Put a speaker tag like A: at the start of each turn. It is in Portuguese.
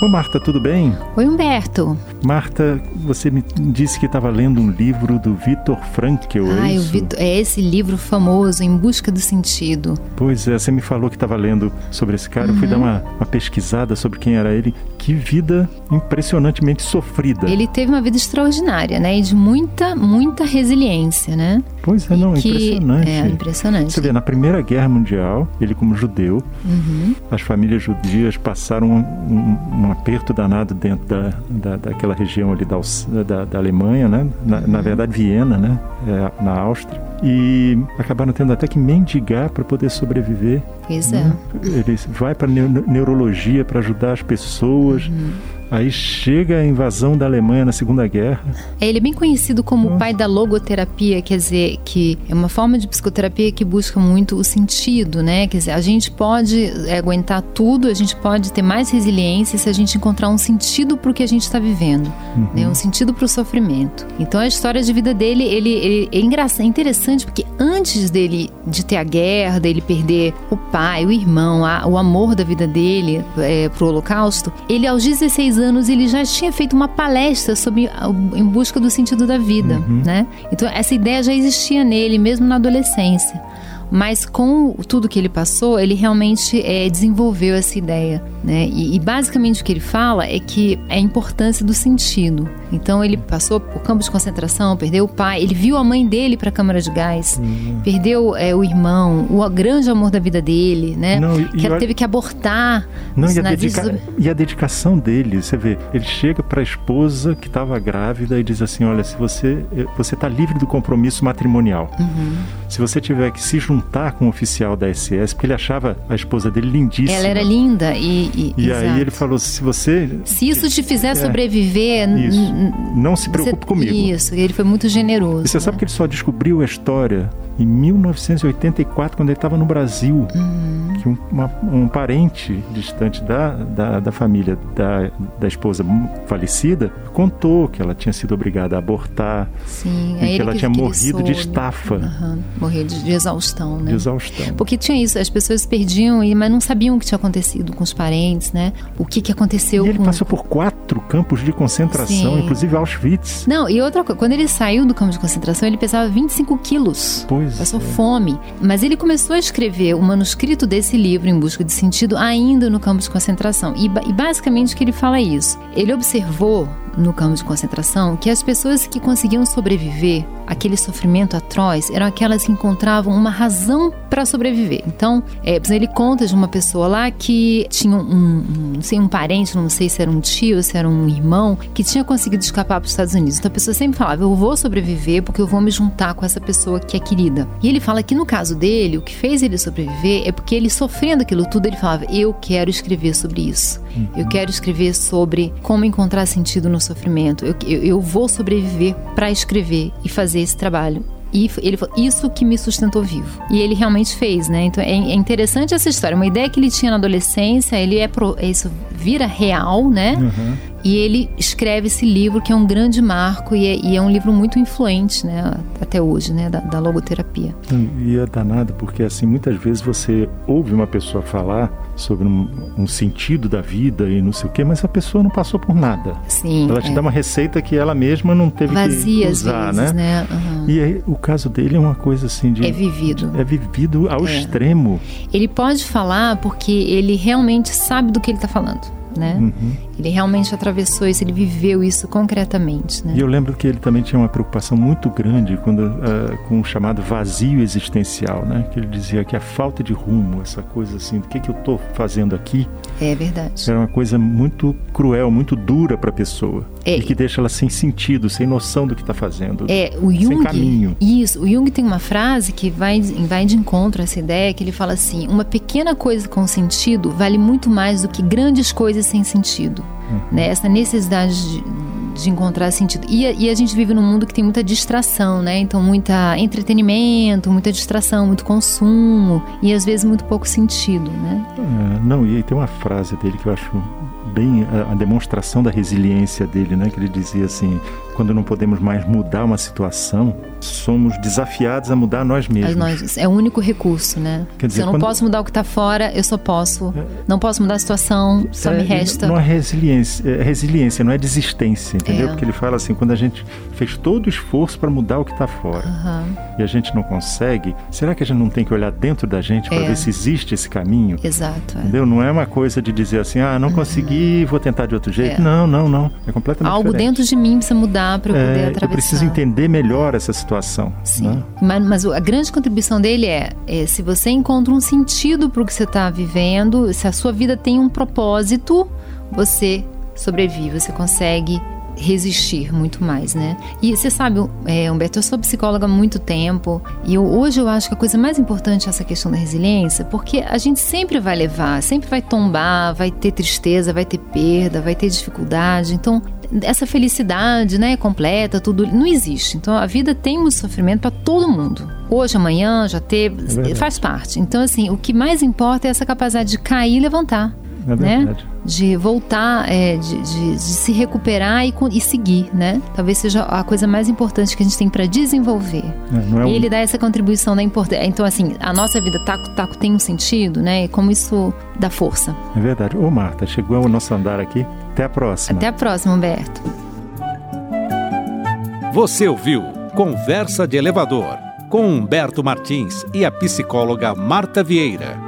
A: Ô Marta, tudo bem?
B: Oi, Humberto.
A: Marta, você me disse que estava lendo um livro do Vitor Frankl,
B: ah,
A: é isso?
B: É esse livro famoso, Em Busca do Sentido.
A: Pois é, você me falou que estava lendo sobre esse cara, uhum. eu fui dar uhum. uma, uma pesquisada sobre quem era ele. Que vida impressionantemente sofrida.
B: Ele teve uma vida extraordinária, né? E de muita, muita resiliência, né?
A: Pois é, não, que, impressionante.
B: É, impressionante.
A: Você vê, na Primeira Guerra Mundial, ele como judeu, uhum. as famílias judias passaram um, um, um aperto danado dentro da, da, daquela região ali da, da, da Alemanha, né? Na, na, verdade, Viena, né? É, na Áustria. E acabaram tendo até que mendigar para poder sobreviver.
B: Pois né?
A: é. Ele vai para neurologia para ajudar as pessoas. Uhum Aí chega a invasão da Alemanha na Segunda Guerra.
B: É, ele é bem conhecido como o pai da logoterapia, quer dizer, que é uma forma de psicoterapia que busca muito o sentido, né? Quer dizer, a gente pode é, aguentar tudo, a gente pode ter mais resiliência se a gente encontrar um sentido para o que a gente está vivendo, uhum. né? Um sentido para o sofrimento. Então a história de vida dele, ele, ele é engraçado, é interessante porque antes dele de ter a guerra, dele perder o pai, o irmão, a, o amor da vida dele é, para o Holocausto, ele aos 16 anos ele já tinha feito uma palestra sobre em busca do sentido da vida, uhum. né? Então essa ideia já existia nele mesmo na adolescência. Mas com tudo que ele passou, ele realmente é, desenvolveu essa ideia. Né? E, e, basicamente o que ele fala é que é a importância do sentido. Então ele passou por campo de concentração, perdeu o pai, ele viu a mãe dele para a câmara de gás, uhum. perdeu é, o irmão, o grande amor da vida dele, né? Não, que ela teve que abortar.
A: Não, e a, dedica... e a, dedicação dele, você vê, ele chega para a esposa que estava grávida e diz assim, olha, se você você está livre do compromisso matrimonial, uhum. Se você tiver que se juntar com um oficial da SS, porque ele achava a esposa dele lindíssima.
B: Ela era linda e
A: e, e aí ele falou: se você.
B: Se isso te fizer é, sobreviver.
A: Isso. Não se preocupe
B: você,
A: comigo.
B: Isso, ele foi muito generoso.
A: E você né? sabe que ele só descobriu a história em 1984, quando ele estava no Brasil, uhum. Que um, uma, um, parente distante da, da, da, família da, da esposa falecida contou que ela tinha sido obrigada a abortar
B: Sim,
A: e que ela que, tinha morrido de estafa.
B: Uhum. Morrer de, de, exaustão, né?
A: De exaustão.
B: Porque tinha isso, as pessoas perdiam, mas não sabiam o que tinha acontecido com os parentes, né? O que, que aconteceu
A: e
B: com...
A: ele passou por quatro campos de concentração, Sim. inclusive Auschwitz.
B: Não, e outra coisa, quando ele saiu do campo de concentração, ele pesava 25 quilos.
A: Pois
B: Pois passou é. fome. Mas ele começou a escrever o manuscrito desse livro, Em Busca de Sentido, ainda no campo de concentração. E, e basicamente o que ele fala é isso. Ele observou no campo de concentração que as pessoas que conseguiam sobreviver àquele sofrimento atroz eram aquelas que encontravam uma razão para sobreviver. Então, é, ele conta de uma pessoa lá que tinha um, um, não sei, um parente, não sei se era um tio, se era um irmão, que tinha conseguido escapar para os Estados Unidos. Então a pessoa sempre falava: Eu vou sobreviver porque eu vou me juntar com essa pessoa que é querida. E ele fala que no caso dele, o que fez ele sobreviver é porque ele sofrendo aquilo tudo, ele falava: Eu quero escrever sobre isso. Eu quero escrever sobre como encontrar sentido no sofrimento. Eu, eu, eu vou sobreviver para escrever e fazer esse trabalho. E ele falou, isso que me sustentou vivo. E ele realmente fez, né? Então é, é interessante essa história. Uma ideia que ele tinha na adolescência, ele é pro, isso vira real, né? Uhum. E ele escreve esse livro que é um grande marco e é, e é um livro muito influente, né, até hoje, né, da, da, logoterapia.
A: E é danado porque assim muitas vezes você ouve uma pessoa falar sobre um, um sentido da vida e não sei o quê, mas a pessoa não passou por nada.
B: Sim.
A: Ela te é. dá uma receita que ela mesma não teve
B: Vazia,
A: que usar,
B: vezes,
A: né?
B: né? Uhum.
A: E aí, o caso dele é uma coisa assim de
B: é vivido,
A: é vivido ao é. extremo.
B: Ele pode falar porque ele realmente sabe do que ele está falando né? Uhum. Ele realmente atravessou isso, ele viveu isso concretamente, né?
A: E eu lembro que ele também tinha uma preocupação muito grande quando, uh, com o chamado vazio existencial, né? Que ele dizia que a falta de rumo, essa coisa assim, do que, que eu estou fazendo aqui?
B: É verdade.
A: Era uma coisa muito cruel, muito dura para a pessoa. É, e que deixa ela sem sentido, sem noção do que está fazendo.
B: É, o Jung,
A: sem caminho.
B: Isso, o Jung tem uma frase que vai, vai de encontro a essa ideia, que ele fala assim, uma pequena coisa com sentido vale muito mais do que grandes coisas sem sentido. Uhum. Né? Essa necessidade de, de encontrar sentido. E, e, a gente vive num mundo que tem muita distração, né? Então, muita entretenimento, muita distração, muito consumo e às vezes muito pouco sentido, né?
A: É, não, e aí tem uma frase dele que eu acho bem a, a, demonstração da resiliência dele, né? Que ele dizia assim: quando não podemos mais mudar uma situação, somos desafiados a mudar nós mesmos.
B: Nós, é o único recurso, né? Quer dizer, Se eu não quando... posso mudar o que está fora, eu só posso. É... Não posso mudar a situação, só é, me resta.
A: Não é resiliência, é resiliência, não é desistência, entendeu? É. Porque ele fala assim: quando a gente fez todo o esforço para mudar o que está fora uhum. e a gente não consegue, será que a gente não tem que olhar dentro da gente para é. ver se existe esse caminho?
B: Exato.
A: É. Entendeu? Não é uma coisa de dizer assim: ah, não uhum. consegui, vou tentar de outro jeito. Não, não, não. É completamente
B: Algo
A: diferente.
B: dentro de mim precisa mudar para eu poder atravessar.
A: Eu preciso entender melhor essa situação.
B: Sim.
A: Né?
B: Mas, mas, a grande contribuição dele é, é se você encontra um sentido para o que você está vivendo, se a sua vida tem um propósito, você sobrevive, você consegue resistir muito mais, né? E você sabe, é, Humberto, eu sou psicóloga há muito tempo e eu, hoje eu acho que a coisa mais importante é essa questão da resiliência, porque a gente sempre vai levar, sempre vai tombar, vai ter tristeza, vai ter perda, vai ter dificuldade. Então, essa felicidade, né, completa, tudo não existe. Então a vida tem um sofrimento para todo mundo. Hoje, amanhã, já teve, é faz parte. Então assim, o que mais importa é essa capacidade de cair e levantar. É né? De voltar, é, de, de, de, se recuperar e, e, seguir, né? Talvez seja a coisa mais importante que a gente tem para desenvolver. É, é um... E ele dá essa contribuição da importância. Então, assim, a nossa vida taco, taco tem um sentido, né? E como isso dá força.
A: É verdade. Ô, Marta, chegou o nosso andar aqui. Até a próxima.
B: Até a próxima, Humberto.
C: Você ouviu Conversa de Elevador com Humberto Martins e a psicóloga Marta Vieira.